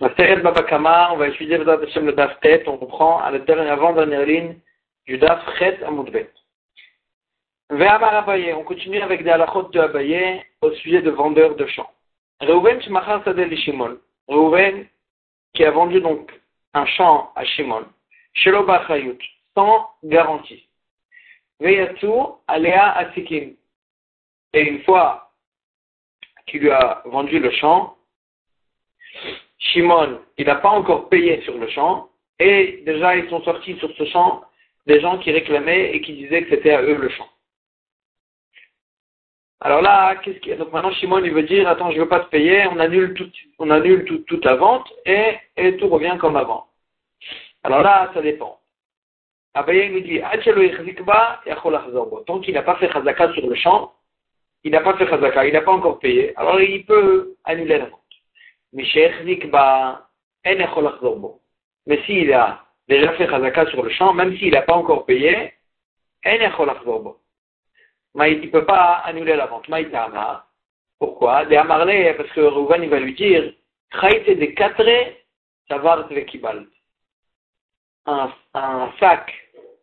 La Babakama, on va étudier le le Daf Tet, on comprend à la dernière, avant-dernière ligne du Daf Chet Amoudbet. Ve'amar Abaye, on continue avec des halachot de Abaye au sujet de vendeurs de champs. Reuven Shemachar Sadel Shimon. Reuven qui a vendu donc un champ à Shimon. Shelo Bachayut, sans garantie. Ve'yatsu Alea Asikim. Et une fois qu'il lui a vendu le champ, Shimon, il n'a pas encore payé sur le champ, et déjà ils sont sortis sur ce champ des gens qui réclamaient et qui disaient que c'était à eux le champ. Alors là, qu'est-ce qui... donc maintenant Shimon il veut dire attends je veux pas te payer, on annule on annule tout, toute la vente et, et tout revient comme avant. Alors là ça dépend. Abaye nous dit tant qu'il n'a pas fait chazaka sur le champ, il n'a pas fait chazaka, il n'a pas encore payé, alors il peut annuler la vente. Mais s'il a déjà fait chazaka sur le champ, même s'il n'a pas encore payé, il ne peut pas annuler la vente. Pourquoi Parce que Rouven il va lui dire de. Un, un sac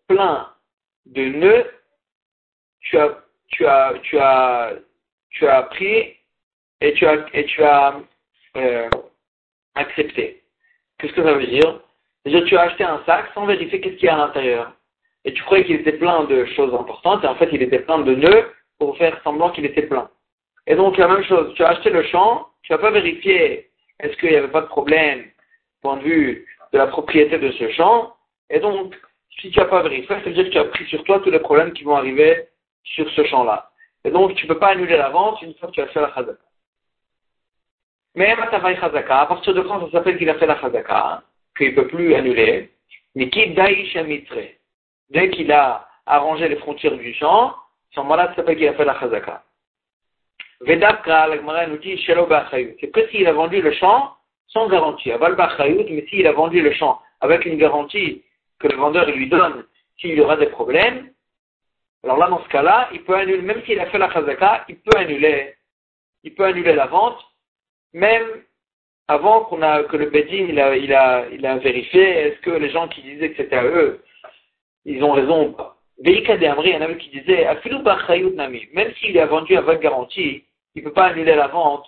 plein de nœuds, tu as, tu as, tu as, tu as pris et tu as, et tu as euh, accepté. Qu'est-ce que ça veut dire? Déjà, tu as acheté un sac sans vérifier qu'est-ce qu'il y a à l'intérieur. Et tu croyais qu'il était plein de choses importantes, et en fait, il était plein de nœuds pour faire semblant qu'il était plein. Et donc, la même chose, tu as acheté le champ, tu n'as pas vérifié est-ce qu'il n'y avait pas de problème, point de vue de la propriété de ce champ, et donc, si tu n'as pas vérifié, ça veut dire que tu as pris sur toi tous les problèmes qui vont arriver sur ce champ-là. Et donc, tu ne peux pas annuler la vente une fois que tu as fait la chazaka. Mais à partir de quand ça s'appelle qu'il a fait la chazaka, qu'il ne peut plus annuler, mais qui mitre. Dès qu'il a arrangé les frontières du champ, ce moment-là, s'appelle qu'il a fait la chazaka. Vedapka, la nous dit, c'est que s'il a vendu le champ sans garantie. Aval mais s'il a vendu le champ avec une garantie que le vendeur lui donne s'il y aura des problèmes, alors là, dans ce cas-là, il peut annuler, même s'il a fait la chazaka, il peut annuler, il peut annuler la vente même avant qu'on a, que le Bedin il a, il a, il a vérifié, est-ce que les gens qui disaient que c'était à eux, ils ont raison ou pas. Veika de Amri, un qui disait, même s'il a vendu avec garantie, il ne peut pas annuler la vente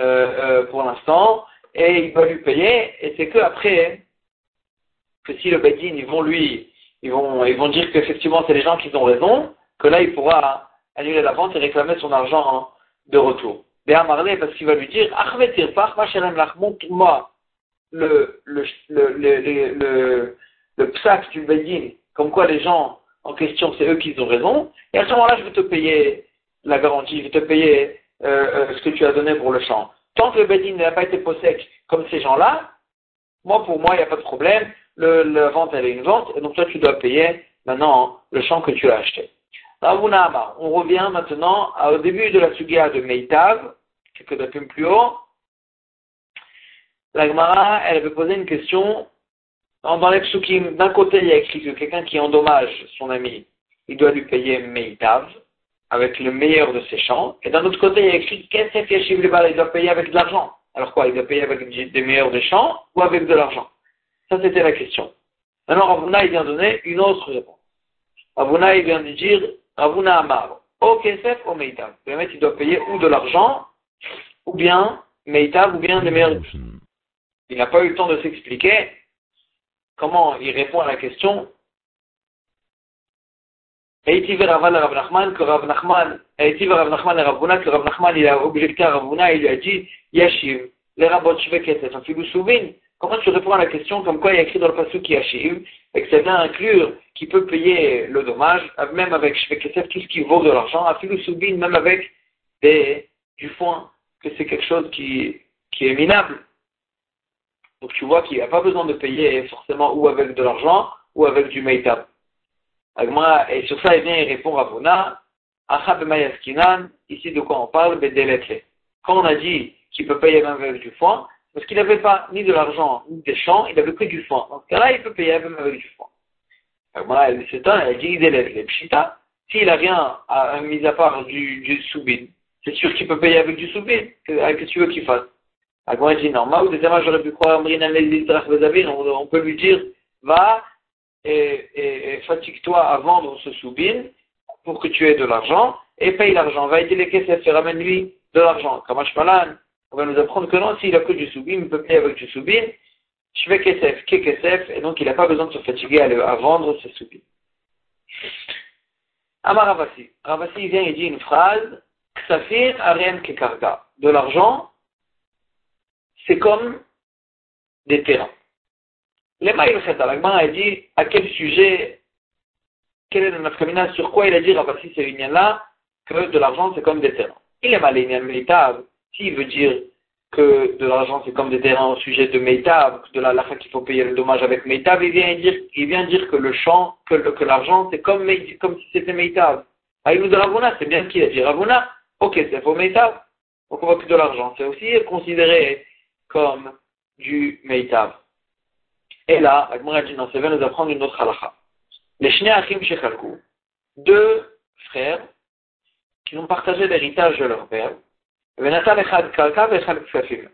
euh, euh, pour l'instant, et il va lui payer, et c'est que après, que si le Bedin, ils vont lui, ils vont, ils vont dire qu'effectivement c'est les gens qui ont raison, que là il pourra annuler la vente et réclamer son argent de retour parce qu'il va lui dire, montre-moi le, le, le, le, le, le psaque du Bedin, comme quoi les gens en question, c'est eux qui ont raison, et à ce moment-là, je vais te payer la garantie, je vais te payer euh, euh, ce que tu as donné pour le champ. Tant que le Bedin n'a pas été possèque comme ces gens-là, moi, pour moi, il n'y a pas de problème, la vente, elle est une vente, et donc toi, tu dois payer maintenant le champ que tu as acheté. On revient maintenant au début de la sugia de Meitav, quelques dates plus haut. La Gemara, elle veut poser une question. Dans les d'un côté, il y a écrit que quelqu'un qui endommage son ami, il doit lui payer Meitav, avec le meilleur de ses champs. Et d'un autre côté, il y a écrit Kesef Yashiv il doit payer avec de l'argent. Alors quoi, il doit payer avec des meilleurs des champs ou avec de l'argent? Ça, c'était la question. Maintenant, Ravuna, il vient donner une autre réponse. Ravuna, il vient de dire Ravuna Amar, au Kesef, au Meitav. Le il doit payer ou de l'argent, ou bien Meitav, ou bien les meilleurs. Il n'a pas eu le temps de s'expliquer comment il répond à la question. Eiti Raval Rav Nachman, que Rav Nachman, Eiti Rav Nachman et Rav que Rav Nachman, il a objecté à Rav il lui a dit, Yashiv, les rabot Shvekesef, un filou souvin. Comment tu réponds à la question comme quoi il y a écrit dans le passage qui Yashiv, et que ça vient inclure qui peut payer le dommage, même avec Shvekesef, tout ce qui vaut de l'argent, un filou souvin, même avec des, du foin, que c'est quelque chose qui, qui est minable. Donc tu vois qu'il n'y a pas besoin de payer forcément ou avec de l'argent ou avec du meitab. Et sur ça, il vient et répond à Bona, ici de quoi on parle, Quand on a dit qu'il peut payer même avec du foin, parce qu'il n'avait pas ni de l'argent ni des champs, il n'avait que du foin. Dans ce cas-là, il peut payer avec du foin. elle dit, il Pshita, s'il n'a rien à, mis à part du, du soubine, c'est sûr qu'il peut payer avec du soubine. Qu'est-ce que tu veux qu'il fasse Agmara dit non. Maou j'aurais pu croire on peut lui dire, va et, et, fatigue-toi à vendre ce soubin pour que tu aies de l'argent et paye l'argent. Va aider les caisses et ramène-lui de l'argent. Kamash Malan, on va nous apprendre que non, s'il a que du soubin, il peut payer avec du soubin. Je fais kesef, ke kesef, et donc il n'a pas besoin de se fatiguer à, vendre ce soubin. Amar Ravasi. Ravasi vient et dit une phrase, Ksafir arem kekarga. De l'argent, c'est comme des terrains. Les L'Agmara a dit à quel sujet, quel est le nafkamina, sur quoi il a dit Ravasi c'est là que de l'argent c'est comme des terrains. Il est mal S'il veut dire que de l'argent c'est comme des terrains au sujet de Meitav, de la lacha qu'il faut payer le dommage avec Meitav, il vient dire, il vient dire que le champ, que, l'argent c'est comme, comme si c'était Meitav. Ah, il nous dit Ravuna, c'est bien qu'il a dit. Ravuna, ok, c'est faux Meitav. Donc on voit que de l'argent. C'est aussi considéré comme du Meitav. Et là, Agmara dit non, c'est nous apprendre une autre halakha. Les Shnei Achim Shechalku, deux frères qui ont partagé l'héritage de leur père,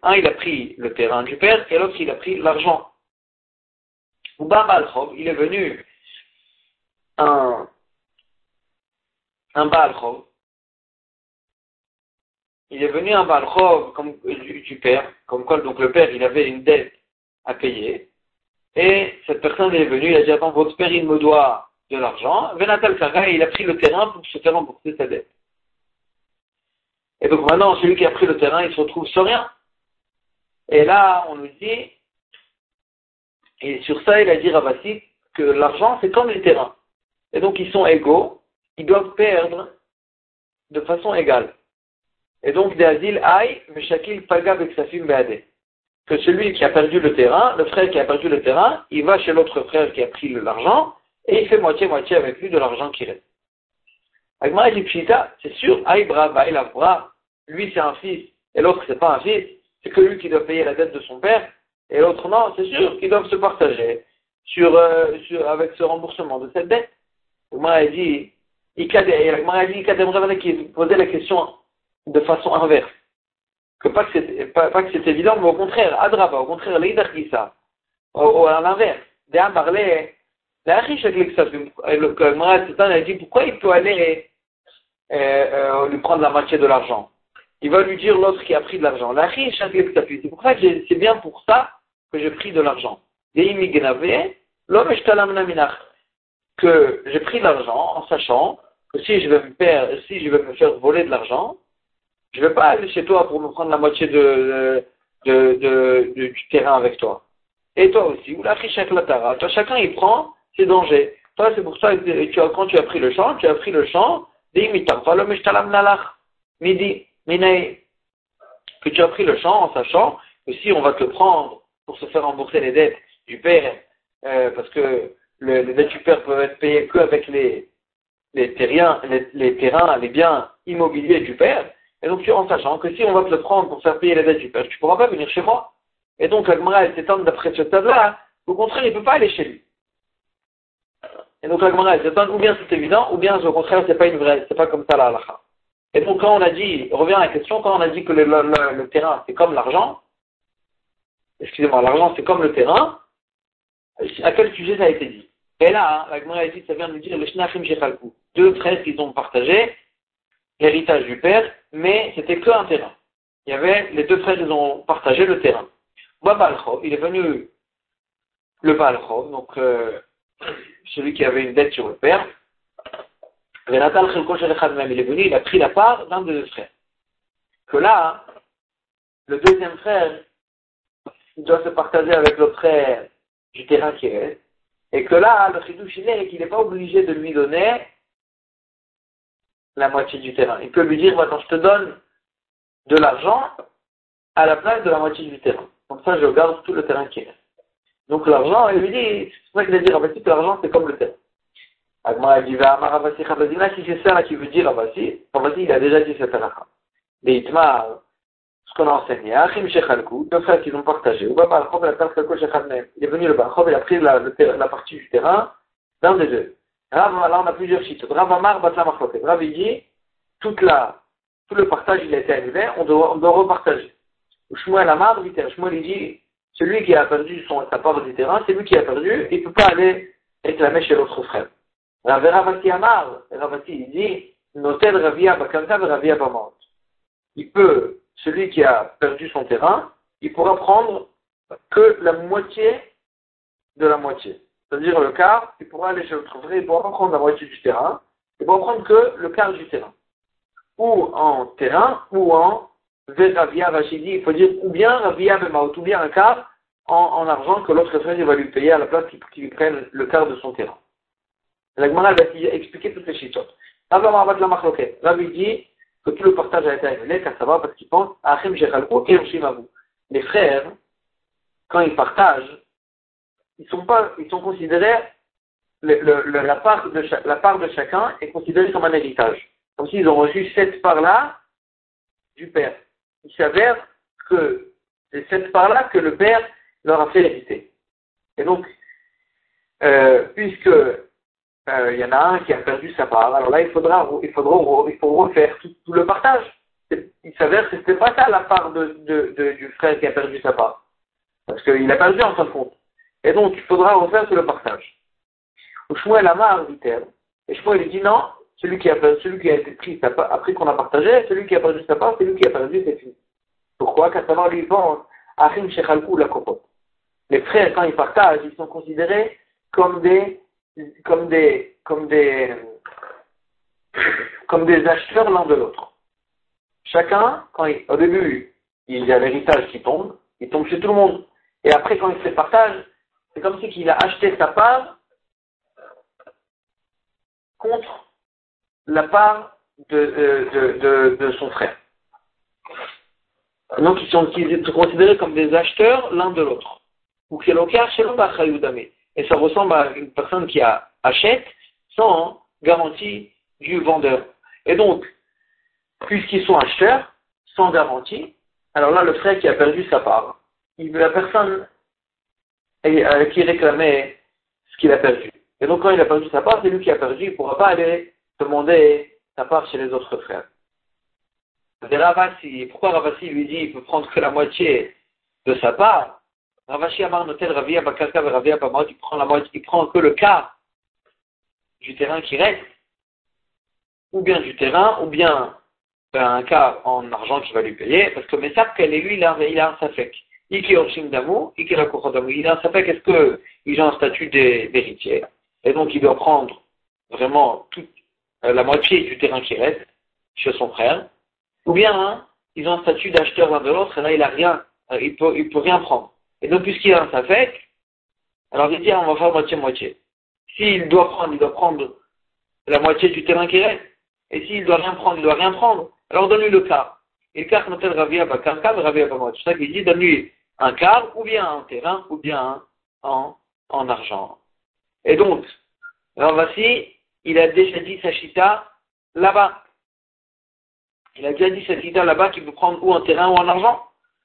un, il a pris le terrain du père et l'autre, il a pris l'argent. il est venu un, un. Il est venu un Balchov comme, du, père, comme quoi donc le père, il avait une dette à payer. Et cette personne est venue, il a dit, attends, votre père, il me doit de l'argent. Venatal Kaga, il a pris le terrain pour se faire rembourser sa dette. Et donc maintenant, celui qui a pris le terrain, il se retrouve sans rien. Et là, on nous dit, et sur ça, il a dit Rabassi que l'argent, c'est comme les terrains. Et donc, ils sont égaux, ils doivent perdre de façon égale. Et donc, des asiles aïe, mais chacun paga avec sa fille Que celui qui a perdu le terrain, le frère qui a perdu le terrain, il va chez l'autre frère qui a pris l'argent, et il fait moitié-moitié avec lui de l'argent qui reste. Agmara dit Pshita, c'est sûr, Aïbra, bra, lui c'est un fils et l'autre c'est pas un fils, c'est que lui qui doit payer la dette de son père et l'autre non, c'est sûr qu'ils doivent se partager sur, euh, avec ce remboursement de cette dette. Agmara dit, Agmara dit, qui posait la question de façon inverse. Que pas que c'est pas, que c'est évident, mais au contraire, Adraba, au contraire, l'Eidar ça. À l'inverse. D'un parler, la riche avec l'exception, le Agmara a dit pourquoi il peut aller euh, lui prendre la moitié de l'argent. Il va lui dire l'autre qui a pris de l'argent. La C'est pour ça que c'est bien pour ça que j'ai pris de l'argent. Que j'ai pris de l'argent en sachant que si je vais me faire, si je vais me faire voler de l'argent, je ne vais pas aller chez toi pour me prendre la moitié de, de, de, du terrain avec toi. Et toi aussi, ou la. Toi, chacun il prend ses dangers. Toi, c'est pour ça que quand tu as pris le champ, tu as pris le champ que tu as pris le champ en sachant que si on va te le prendre pour se faire rembourser les dettes du père, euh, parce que les dettes du père peuvent être payées qu'avec les, terrains, les, biens immobiliers du père, et donc en sachant que si on va te le prendre pour faire payer les dettes du père, tu ne pourras pas venir chez moi. Et donc Agmara, elle s'étend d'après ce stade-là, au contraire, il ne peut pas aller chez lui. Et donc la Gemara, ou bien c'est évident, ou bien au contraire, c'est pas une vraie, c'est pas comme ça la halakha. Et donc quand on a dit, revient à la question, quand on a dit que le, terrain c'est comme l'argent, excusez-moi, l'argent c'est comme le terrain, à quel sujet ça a été dit? Et là, la Gemara dit, ça vient de dire le Shnachim Shechalku. Deux frères qui ont partagé l'héritage du père, mais c'était que un terrain. Il y avait, les deux frères, ils ont partagé le terrain. Babalchov, il est venu le Balchov, donc euh, celui qui avait une dette sur le père, il est venu, il a pris la part d'un des deux frères. Que là, le deuxième frère doit se partager avec le frère du terrain qui est, et que là, le chidouche est qu'il n'est pas obligé de lui donner la moitié du terrain. Il peut lui dire, maintenant je te donne de l'argent à la place de la moitié du terrain. Comme ça, je garde tout le terrain qui est. Donc l'argent, il lui dit, c'est pour ça qu'il a dit, Ravasi, que l'argent c'est comme le terre. Agma dit, Ravasi, Ravasina, si c'est ça qui veut dire Ravasi, Ravasi, il a déjà dit cette halakha. Mais Itma, ce qu'on a enseigné, Achim Shechalku, deux frères qui ont partagé, ou Baba Al-Khob, la Tarkalko Shechalnem. Il est venu le Balchob, il a pris la, la partie du terrain d'un des deux. Rav, là on a plusieurs sites. Rav Amar, Batla Machloket. Rav, il dit, toute la, tout le partage, il a été annulé, on doit, on doit repartager. Shmuel Amar, Shmuel dit, celui qui a perdu son, sa part du terrain, c'est lui qui a perdu, il ne peut pas aller réclamer chez l'autre frère. Ravati Amar, Ravati, il dit, Notel Ravia Bakarka Ravia Bamant. Il peut, celui qui a perdu son terrain, il pourra prendre que la moitié de la moitié. C'est-à-dire le quart, il pourra aller chez l'autre frère, il pourra prendre la moitié du terrain, il pourra prendre que le quart du terrain. Ou en terrain, ou en Ravia Rachidi, il faut dire ou bien Ravia ou bien un quart en, argent que l'autre frère va lui payer à la place qu'il lui prenne le quart de son terrain. La Gemara va expliquer toutes les chitotes. Rabbi dit que tout le partage a été annulé, car ça va parce qu'il pense Achim Shechalko et Avu. Les frères, quand ils partagent, ils sont pas, ils sont considérés, le, la, part de la part de chacun est considérée comme un héritage. Comme s'ils ont reçu cette part-là du père. Il s'avère que c'est cette part-là que le père leur a fait hériter. Et donc, euh, puisque euh, il y en a un qui a perdu sa part, alors là il faudra, il faudra, il faut refaire tout, le partage. Il s'avère que c'était pas ça la part de, du frère qui a perdu sa part, parce qu'il a perdu en fin de compte. Et donc il faudra refaire tout le partage. Shmuel Amar dit-elle, et Shmuel dit non, celui qui a, celui qui a été pris sa part, après qu'on a partagé, celui qui a perdu sa part, c'est lui qui a perdu, c'est fini. Pourquoi? Car savoir lui pense, Achim Shechalkou la copote les frères, quand ils partagent, ils sont considérés comme des, comme des, comme des, comme des acheteurs l'un de l'autre. Chacun, quand au début, il y a l'héritage qui tombe, il tombe chez tout le monde. Et après, quand il se partage, c'est comme si il a acheté sa part contre la part de, de, son frère. Donc, ils sont considérés comme des acheteurs l'un de l'autre ou Et ça ressemble à une personne qui achète sans garantie du vendeur. Et donc, puisqu'ils sont acheteurs, sans garantie, alors là, le frère qui a perdu sa part, la personne euh, qui réclamait ce qu'il a perdu. Et donc, quand il a perdu sa part, c'est lui qui a perdu, il ne pourra pas aller demander sa part chez les autres frères. pourquoi Ravasi lui dit qu'il peut prendre que la moitié de sa part? Ravashi Amar Notel Ravia Bakarka Ravia Bamot, il prend la moitié, il prend que le quart du terrain qui reste, ou bien du terrain, ou bien ben, un quart en argent qui va lui payer, parce que Messap, qu'elle est lui, il a, il a un safek. Iki Orshim Damu, Iki. Il a un safek, est-ce qu'il a un statut d'héritier Et donc il doit prendre vraiment toute euh, la moitié du terrain qui reste chez son frère, ou bien hein, ils ont un statut d'acheteur l'un de l'autre, et là il a rien, euh, il peut, il peut rien prendre. Et donc, puisqu'il a un safek, alors il dit, on va faire moitié-moitié. S'il doit prendre, il doit prendre la moitié du terrain qui reste. Et s'il doit rien prendre, il doit rien prendre. Alors donne-lui le quart. Et le quart notel ravia bakarka, ravia bamoitié. C'est ça qu'il dit, donne-lui un quart, ou bien un terrain, ou bien en, en argent. Et donc, alors voici, il a déjà dit sa chita là-bas. Il a déjà dit sa chita là-bas qu'il peut prendre ou en terrain ou en argent.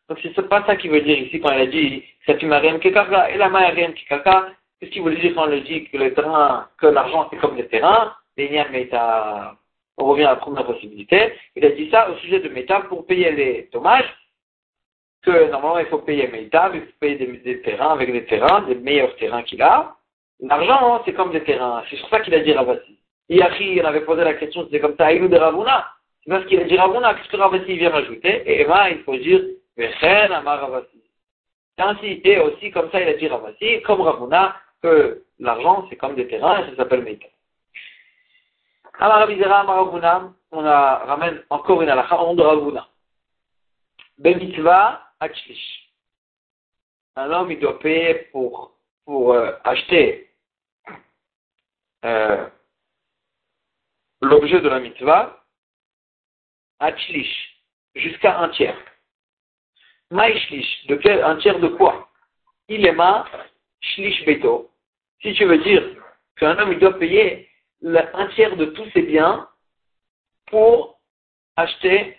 Donc c'est pas ça qu'il veut dire ici quand il a dit Satimariam Kekaka et la Mariam Kekaka. Qu'est-ce qu'il voulait dire quand il dit que le terrain, que l'argent c'est comme le terrain, Méta, on revient à la première possibilité. Il a dit ça au sujet de Méta pour payer les dommages, que normalement il faut payer Méta, il faut payer des, terrains avec des terrains, des meilleurs terrains qu'il a. L'argent, c'est comme des terrains. C'est sur ça qu'il a dit Ravasi. Iachi, on avait posé la question, c'était comme ça, Aïnou de Ravuna. C'est parce qu'il a dit Ravuna, qu'est-ce que Ravasi vient rajouter? Et Emma, il faut dire Vechen Amar Ravasi. Ainsi, et aussi, comme ça, il a dit Ravasi, comme Ravuna, que l'argent, c'est comme des terrains, et ça s'appelle Meika. Amar Ravizera Amar Ravuna, on ramène encore une halakha, on de Ravuna. Bemitzvah Achlish. Un homme, il doit payer pour, pour euh, acheter euh, l'objet de la mitzvah, Achlish, jusqu'à un tiers. Maïshlish, de quel, un tiers de quoi? Il est ma shlish beto. Si tu veux dire qu'un homme il doit payer un tiers de tous ses biens pour acheter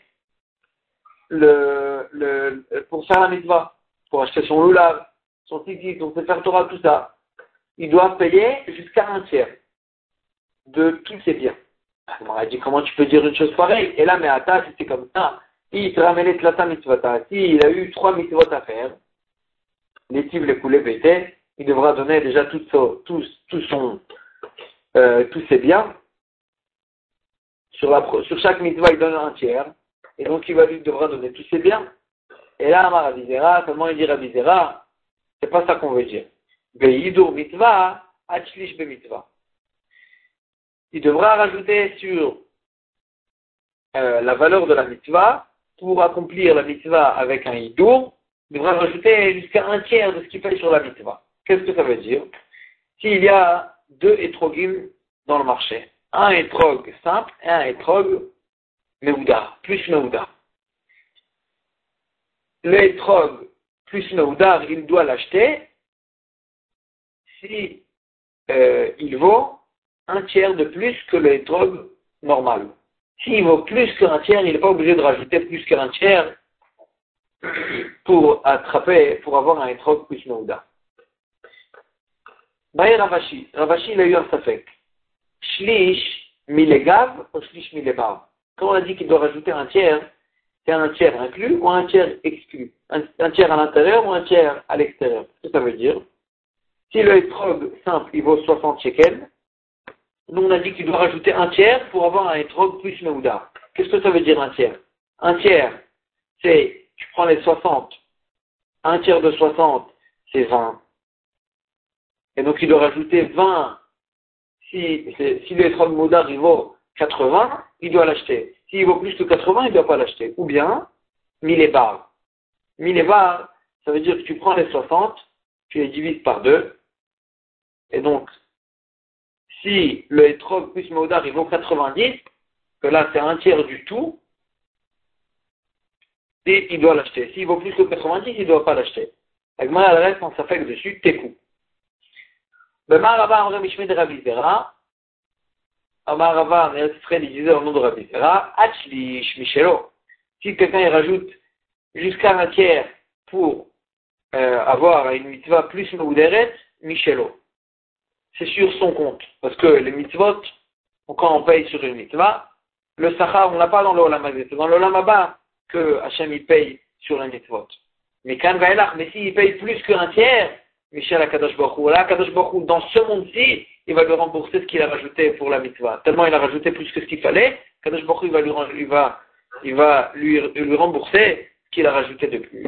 le, pour faire la mitzvah, pour acheter son loulav, son titi, son sefer Torah, tout ça. Il doit payer jusqu'à un tiers de tous ses biens. On m'a dit comment tu peux dire une chose pareille? Et là, mais à c'est comme ça Il a eu trois mitzvot à faire. Les tiv, les poulets, bêtés. Il devra donner déjà tout, son, tout, euh, tous ses biens. Sur, la, chaque mitzvah, il donne un tiers. Et donc, il, va, il devra donner tous ses biens. Et là, Rabizera, comment il dit Rabizera C'est pas ça qu'on veut dire. Veidur mitzvah, achlish be mitzvah. Il devra rajouter sur euh, la valeur de la mitzvah pour accomplir la mitzvah avec un hidour, il devra rajouter jusqu'à un tiers de ce qu'il paye sur la mitzvah. Qu'est-ce que ça veut dire? S'il y a deux étrogim dans le marché, un étrog simple et un étrog meouda, plus meouda. Le étrog plus meouda, il doit l'acheter si euh, il vaut un tiers de plus que le étrog normal. S'il vaut plus qu'un tiers, il n'est pas obligé de rajouter plus qu'un tiers pour attraper, pour avoir un étrog plus Nouda. Baye Ravashi. Ravashi, il a eu un safek. Shlish milegav ou shlish milebav. Quand on a dit qu'il doit rajouter un tiers, c'est un tiers inclus ou un tiers exclu? Un, tiers à l'intérieur ou un tiers à l'extérieur? Qu'est-ce que ça veut dire? Si le étrog simple, il vaut 60 shekels, nous on a dit qu'il doit rajouter un tiers pour avoir un étrog plus Meuda. Qu'est-ce que ça veut dire un tiers? Un tiers, c'est, tu prends les 60, un tiers de 60, c'est 20. Et donc il doit rajouter 20. Si, si l'étrog Meuda il vaut 80, il doit l'acheter. S'il vaut plus que 80, il ne doit pas l'acheter. Ou bien, 1000 bars. 1000 bars, ça veut dire que tu prends les 60, tu les divises par 2, et donc si le étrog plus Maudar il vaut 90, que là c'est un tiers du tout, et il doit l'acheter. S'il vaut plus que 90, il ne doit pas l'acheter. Agma elle reste en s'affecte dessus, tekou. Bema Rava Amre Mishme de Rabbi Zera, Amar Rava Israël il disait au nom de Rabbi Zera, Achlish Michelo. Si quelqu'un rajoute jusqu'à un tiers pour euh, avoir une mitzvah plus Mouderet, Michelo c'est sur son compte. Parce que les mitzvot, quand on paye sur une mitzvah, le sahar, on l'a pas dans l'olam c'est dans l'olam que Hachem y paye sur les mitzvot. Mais quand mais s'il paye plus qu'un tiers, Michel Akadosh Baruch là, Akadosh Baruch dans ce monde-ci, il va lui rembourser ce qu'il a rajouté pour la mitzvah. Tellement il a rajouté plus que ce qu'il fallait, Akadosh Baruch il va lui, il il rembourser ce qu'il a rajouté de plus.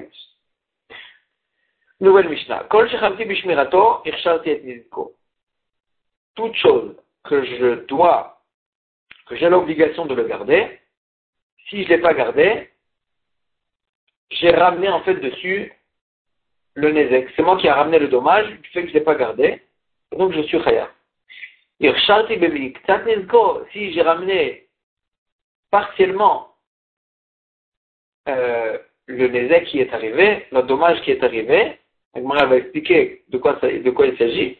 Nouvelle Mishnah. Kol shechamti bishmirato, et nizko toute chose que je dois, que j'ai l'obligation de le garder, si je ne l'ai pas gardé, j'ai ramené en fait dessus le Nezek. C'est moi qui ai ramené le dommage du fait que je ne l'ai pas gardé. Donc je suis Khaya. Si j'ai ramené partiellement euh, le Nezek qui est arrivé, le dommage qui est arrivé, Agmara va expliquer de quoi il s'agit.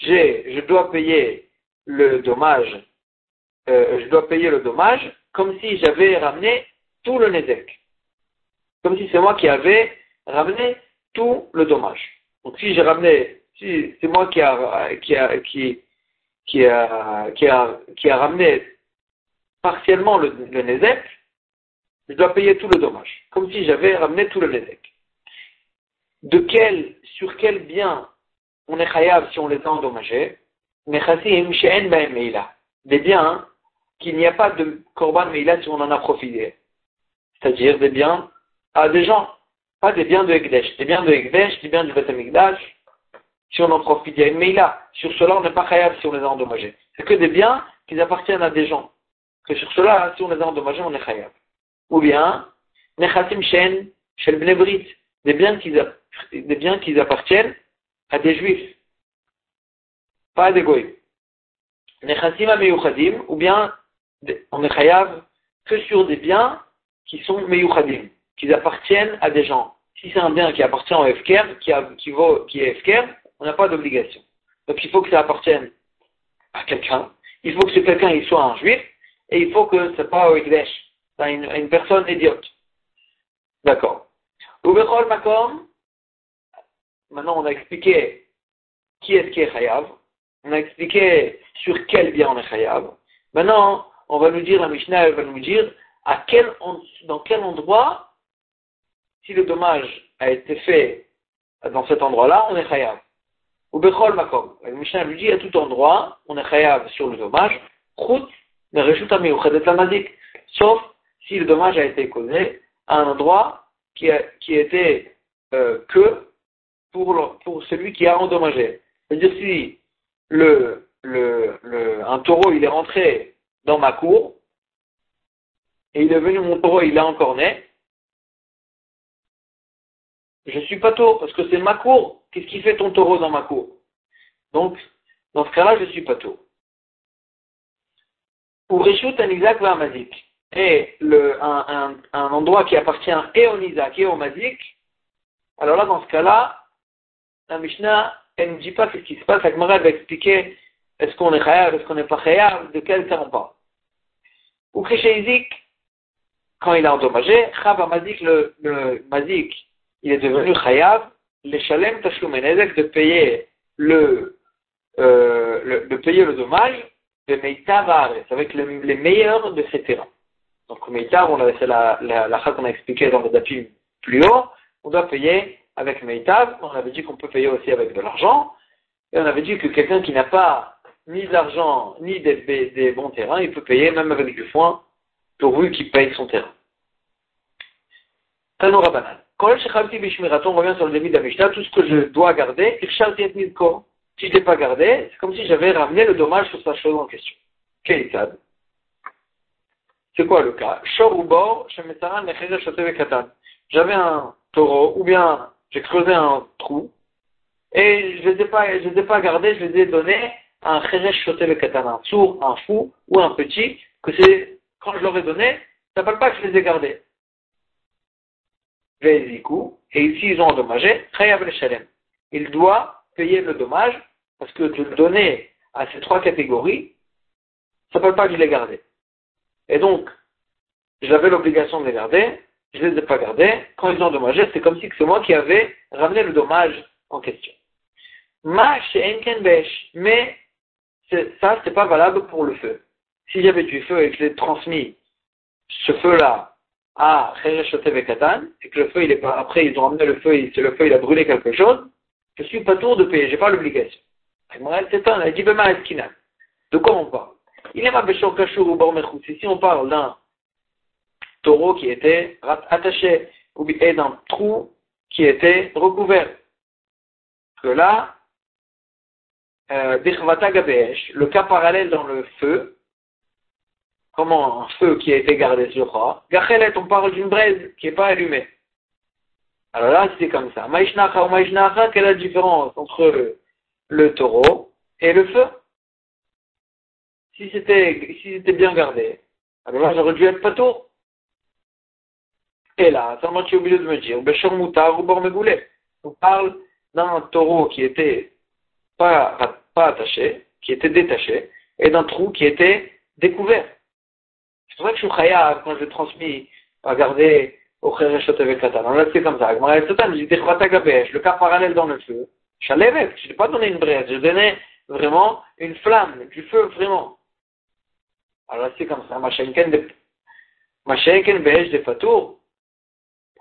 Je dois payer le dommage, euh, je dois payer le dommage comme si j'avais ramené tout le Nezek. Comme si c'est moi qui avais ramené tout le dommage. Donc si j'ai ramené, si c'est moi qui a, qui a, qui, a, qui a, qui a ramené partiellement le, le je dois payer tout le dommage. Comme si j'avais ramené tout le Nezek de quel, sur quel bien on est chayav si on les a endommagés, des biens qu'il n'y a pas de korban meila si on en a profité. C'est-à-dire des biens à des gens, pas des biens de Ekdesh, des biens de Ekdesh, des biens du Beth Si on en profite, il y a une meila. Sur cela, on n'est pas chayav si on les a endommagés. C'est que des biens qui appartiennent à des gens. Que sur cela, si on les a endommagés, on est chayav. Ou bien, nechasim shen shel bnebrit, des biens qui des biens qui appartiennent à des juifs, pas à des goïs. Nechassim meyuchadim, ou bien on est chayav que sur des biens qui sont meyuchadim, qui appartiennent à des gens. Si c'est un bien qui appartient au FKR, qui, est FKR, on n'a pas d'obligation. Donc il faut que ça appartienne à quelqu'un. Il faut que ce quelqu'un soit un juif, et il faut que ce pas au Ekdesh, une, une personne idiote. D'accord. Ubechol Makom, Maintenant, on a expliqué qui est-ce qui est chayav. On a expliqué sur quel bien on est chayav. Maintenant, on va nous dire, la Mishnah va nous dire, dans quel endroit, si le dommage a été fait dans cet endroit-là, on est chayav. Ou bechol makom. La Mishnah lui dit, à tout endroit, on est chayav sur le dommage, chut, sauf si le dommage a été causé à un endroit qui, qui était euh, que pour, pour celui qui a endommagé. C'est-à-dire si le, le, le, un taureau il est rentré dans ma cour et il est venu mon taureau, il est encore né, je suis pas taureau parce que c'est ma cour. Qu'est-ce qui fait ton taureau dans ma cour? Donc, dans ce cas-là, je suis pas taureau. Pour Rishut un Isaac va Mazik. Et le, un, un, un, endroit qui appartient et au Isaac et au Mazik, alors là, dans ce cas-là, la Mishnah, elle ne dit pas ce qui se passe. La Gemara va expliquer est-ce qu'on est chayav, est-ce qu'on n'est pas chayav, de quel cas on parle. Ou Isaac, quand il a endommagé, Chav Mazik, le, le il est devenu chayav, les shalem tashlum de payer le, euh, le, de payer le dommage de Meitav avec les meilleurs de ces terrains. Donc Meitav, on avait fait la, la, qu'on a expliqué dans le dapim plus haut, on doit payer avec Meitav, on avait dit qu'on peut payer aussi avec de l'argent, et on avait dit que quelqu'un qui n'a pas ni d'argent, ni des, bons terrains, il peut payer même avec du foin, pourvu qu'il paye son terrain. Tano banal. Quand on revient sur le début de tout ce que je dois garder, si je ne l'ai pas gardé, c'est comme si j'avais ramené le dommage sur sa chose en question. Keitad. C'est quoi le cas? J'avais un taureau, ou bien j'ai creusé un trou, et je ne les ai pas, ai gardés, je les ai donnés à un cheresh shotev un sourd, un fou, ou un petit, que c'est, quand je leur ai donné, ça ne parle pas que je les ai gardés et ici ils ont endommagé, il doit payer le dommage, parce que de le donner à ces trois catégories, ça ne peut pas que je les garder. Et donc, j'avais l'obligation de les garder, je ne les ai pas gardés, quand ils ont endommagé, c'est comme si c'est moi qui avais ramené le dommage en question. Mais ça, c'est pas valable pour le feu. Si j'avais du feu et que je l'ai transmis, ce feu-là, à Katan, et que le feu, il est pas, après, ils ont ramené le feu, et le feu, il a brûlé quelque chose, je suis pas tour de payer, j'ai pas l'obligation. de quoi on parle? Il est ma ou Ici, on parle d'un taureau qui était attaché, ou d'un trou qui était recouvert. Que là, euh, le cas parallèle dans le feu, comment un feu qui a été gardé sur roi. Gachelet, on parle d'une braise qui n'est pas allumée. Alors là, c'est comme ça. Maïshnacha ou Maïshnacha, quelle est la différence entre le, taureau et le feu? Si c'était si bien gardé, alors là, j'aurais dû être pas tôt. Et là, seulement tu es obligé de me dire, Béchor Moutar ou. On parle d'un taureau qui était pas, pas attaché, qui était détaché, et d'un trou qui était découvert. C'est vrai que je suis chayav quand je transmis à garder au Khereshot avec Katan. On l'a fait comme ça. Le cas parallèle dans le feu. Je n'ai pas donné une braise, je donnais vraiment une flamme, du feu vraiment. Alors c'est comme ça. Machenken Be'esh de Fatour.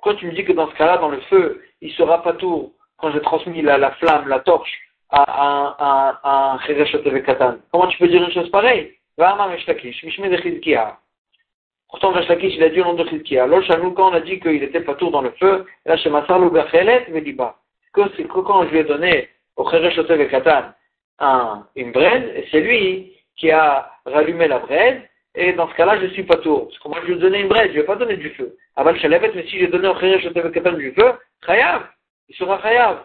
Pourquoi tu me dis que dans ce cas-là, dans le feu, il sera Fatour quand j'ai transmis la, la, flamme, la torche à, un Khereshot avec Katan? Comment tu peux dire une chose pareille? Pourtant, Vash il a dit au nom de Chizkia. Alors, nous, quand on a dit qu'il était pas tout dans le feu, là, chez Massar me dit pas. C'est que quand je lui ai donné au Cheresh et Katan un, une braise, c'est lui qui a rallumé la braise, et dans ce cas-là, je suis pas tout. Parce que moi, je ai donné une braise, je ai pas donné du feu. Aval Shalevet, mais si j'ai donné au Cheresh et Katan du feu, Chayav, il sera Chayav.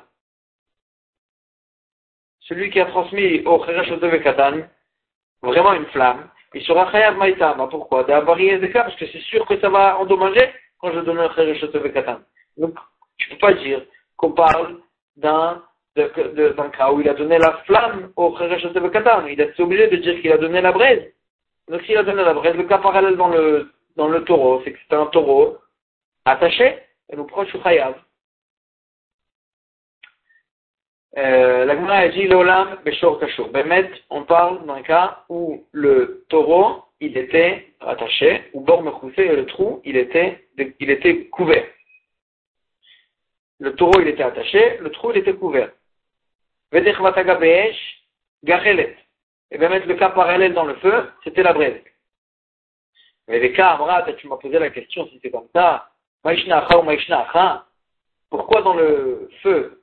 Celui qui a transmis au Cheresh et Katan vraiment une flamme, il sera chayav maïtama. Pourquoi? Parce que c'est sûr que ça va endommager quand je donne un de katan. Donc, tu ne peux pas dire qu'on parle d'un d'un cas où il a donné la flamme au de katan. Il est obligé de dire qu'il a donné la braise. Donc, s'il a donné la braise, le cas parallèle dans le, dans le taureau, c'est que c'est un taureau attaché, et nous proche chayav. Euh, la Gemara dit l'olam beshor kashur. Bemet, on parle d'un cas où le taureau, il était attaché, ou bord et le trou, il était, il était couvert. Le taureau, il était attaché, le trou, il était couvert. Vedechvataga be'esh, gachelet. Et bien mettre le cas parallèle dans le feu, c'était la braise. Mais les cas, Amrat, tu m'as posé la question si c'est comme ça. Maishnacha ou Maishnacha. Pourquoi dans le feu,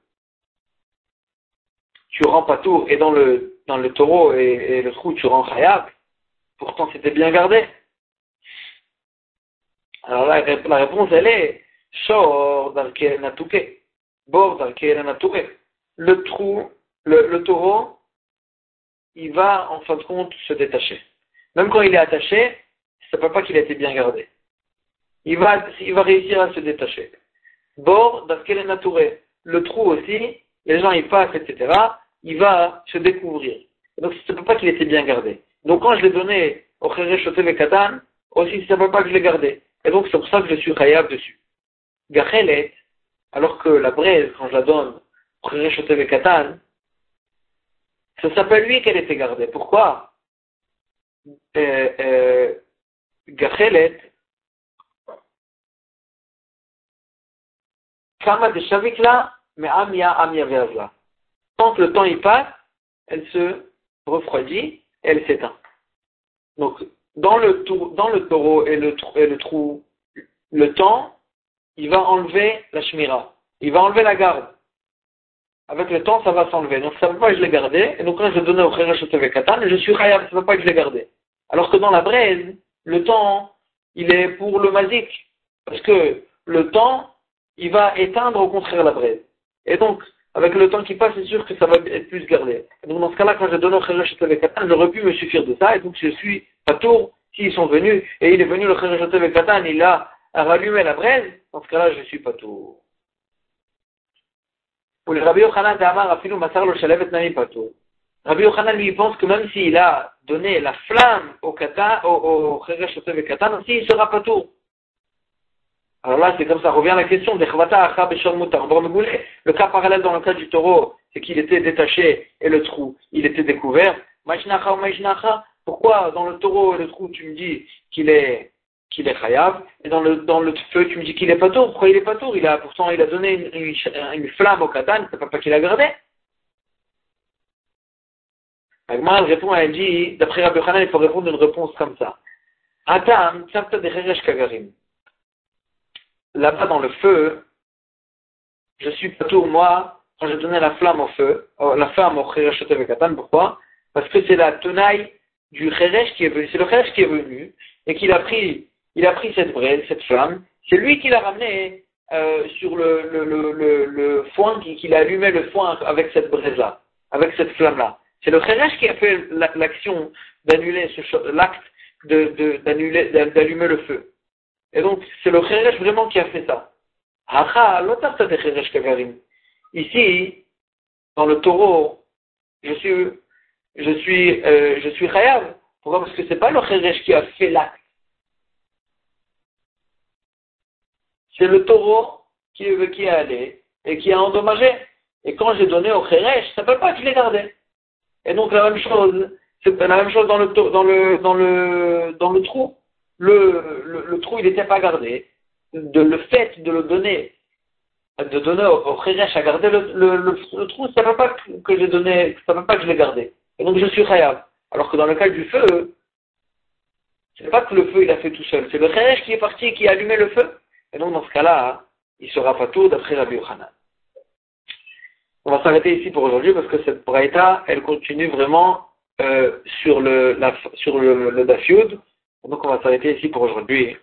tu rends pas tout, et dans le, dans le taureau et, le trou, tu rends khayab? Pourtant, c'était bien gardé. Alors là, la réponse, elle est, Shor natouke. Bord natouke. Le trou, le, le taureau, il va en fin de compte se détacher. Même quand il est attaché, ça ne peut pas qu'il a été bien gardé. Il va, il va réussir à se détacher. Bord, est naturé. Le trou aussi, les gens y passent, etc. Il va se découvrir. Donc, ça ne peut pas qu'il était bien gardé. Donc, quand je l'ai donné au Khere et Katan, aussi, ça ne peut pas que je l'ai gardé. Et donc, c'est pour ça que je suis khayab dessus. Gachelet, alors que la braise, quand je la donne au Khere et Katan, ça s'appelle lui qu'elle était gardée. Pourquoi euh, euh, de Shavikla, mais Amia Amia le temps y passe, elle se refroidit et elle s'éteint. Donc, dans le, dans le taureau et le, et le trou, le temps, il va enlever la shmira. Il va enlever la garde avec le temps, ça va s'enlever. Donc, ça ne veut pas que je l'ai gardé. Et donc, quand je donné au Kherech Katan, je suis Khayab, ça ne veut pas que je l'ai gardé. Alors que dans la braise, le temps, il est pour le mazik. Parce que le temps, il va éteindre au contraire la braise. Et donc, avec le temps qui passe, c'est sûr que ça va être plus gardé. donc, dans ce cas-là, quand j'ai donné au Kherech Katan, j'aurais pu me suffire de ça. Et donc, je suis pas tour s'ils sont venus. Et il est venu le Kherech Katan, il a rallumé la braise. Dans ce cas-là, je suis pas tour. Rabbi Yochanan d'Amar, Afilu Pato. Lui pense que même s'il a donné la flamme au kata, au, Cheresh Katan, aussi il sera patou. Alors là, c'est comme ça, revient la question de Chvata Acha Beshor Mutar. Le cas parallèle dans le cas du taureau, c'est qu'il était détaché et le trou, il était découvert. Majnacha ou Majnacha, pourquoi dans le taureau et le trou, tu me dis qu'il est qu'il est chayav, et dans le, dans le feu, tu me dis qu'il est pas tour. Pourquoi il est pas tour? Il a, Pourtant, il a donné une, une, flamme au katan, c'est pas, qu'il a gardé. Agmar répond, elle dit, d'après Rabbi Hanan, il faut répondre une réponse comme ça. Atam, kagarim. Là-bas dans le feu, je suis pas tour, moi, quand j'ai donné la flamme au feu, oh, la flamme au cheresh katan, pourquoi? Parce que c'est la tenaille du cheresh qui est venu, c'est le cheresh qui est venu, et qu'il a pris il a pris cette braise, cette flamme, c'est lui qui l'a ramené euh, sur le, le, le, le, foin, qui, a allumé le foin avec cette braise-là, avec cette flamme-là. C'est le Kheresh qui a fait l'action d'annuler l'acte d'annuler, d'allumer le feu. Et donc, c'est le Kheresh vraiment qui a fait ça. Ici, dans le taureau, je suis, je suis, euh, je suis Khayab. Pourquoi? Parce que c'est pas le Kheresh qui a fait l'acte. C'est le taureau qui, qui est allé et qui a endommagé. Et quand j'ai donné au Kheresh, ça ne peut pas que je l'ai gardé. Et donc la même chose, c'est la même chose dans le, trou. Le, trou, il n'était pas gardé. Le fait de le donner, de donner au, au à garder le, le, trou, ça ne peut pas que j'ai donné, ça peut pas que je l'ai gardé. Et donc je suis khayab. Alors que dans le cas du feu, c'est pas que le feu il a fait tout seul, c'est le Kheresh qui est parti et qui a allumé le feu. Et donc, dans ce cas-là, il sera pas tout d'après Rabbi Yochanan. On va s'arrêter ici pour aujourd'hui parce que cette braïta, elle continue vraiment euh, sur le, la, sur le, le Donc, on va s'arrêter ici pour aujourd'hui.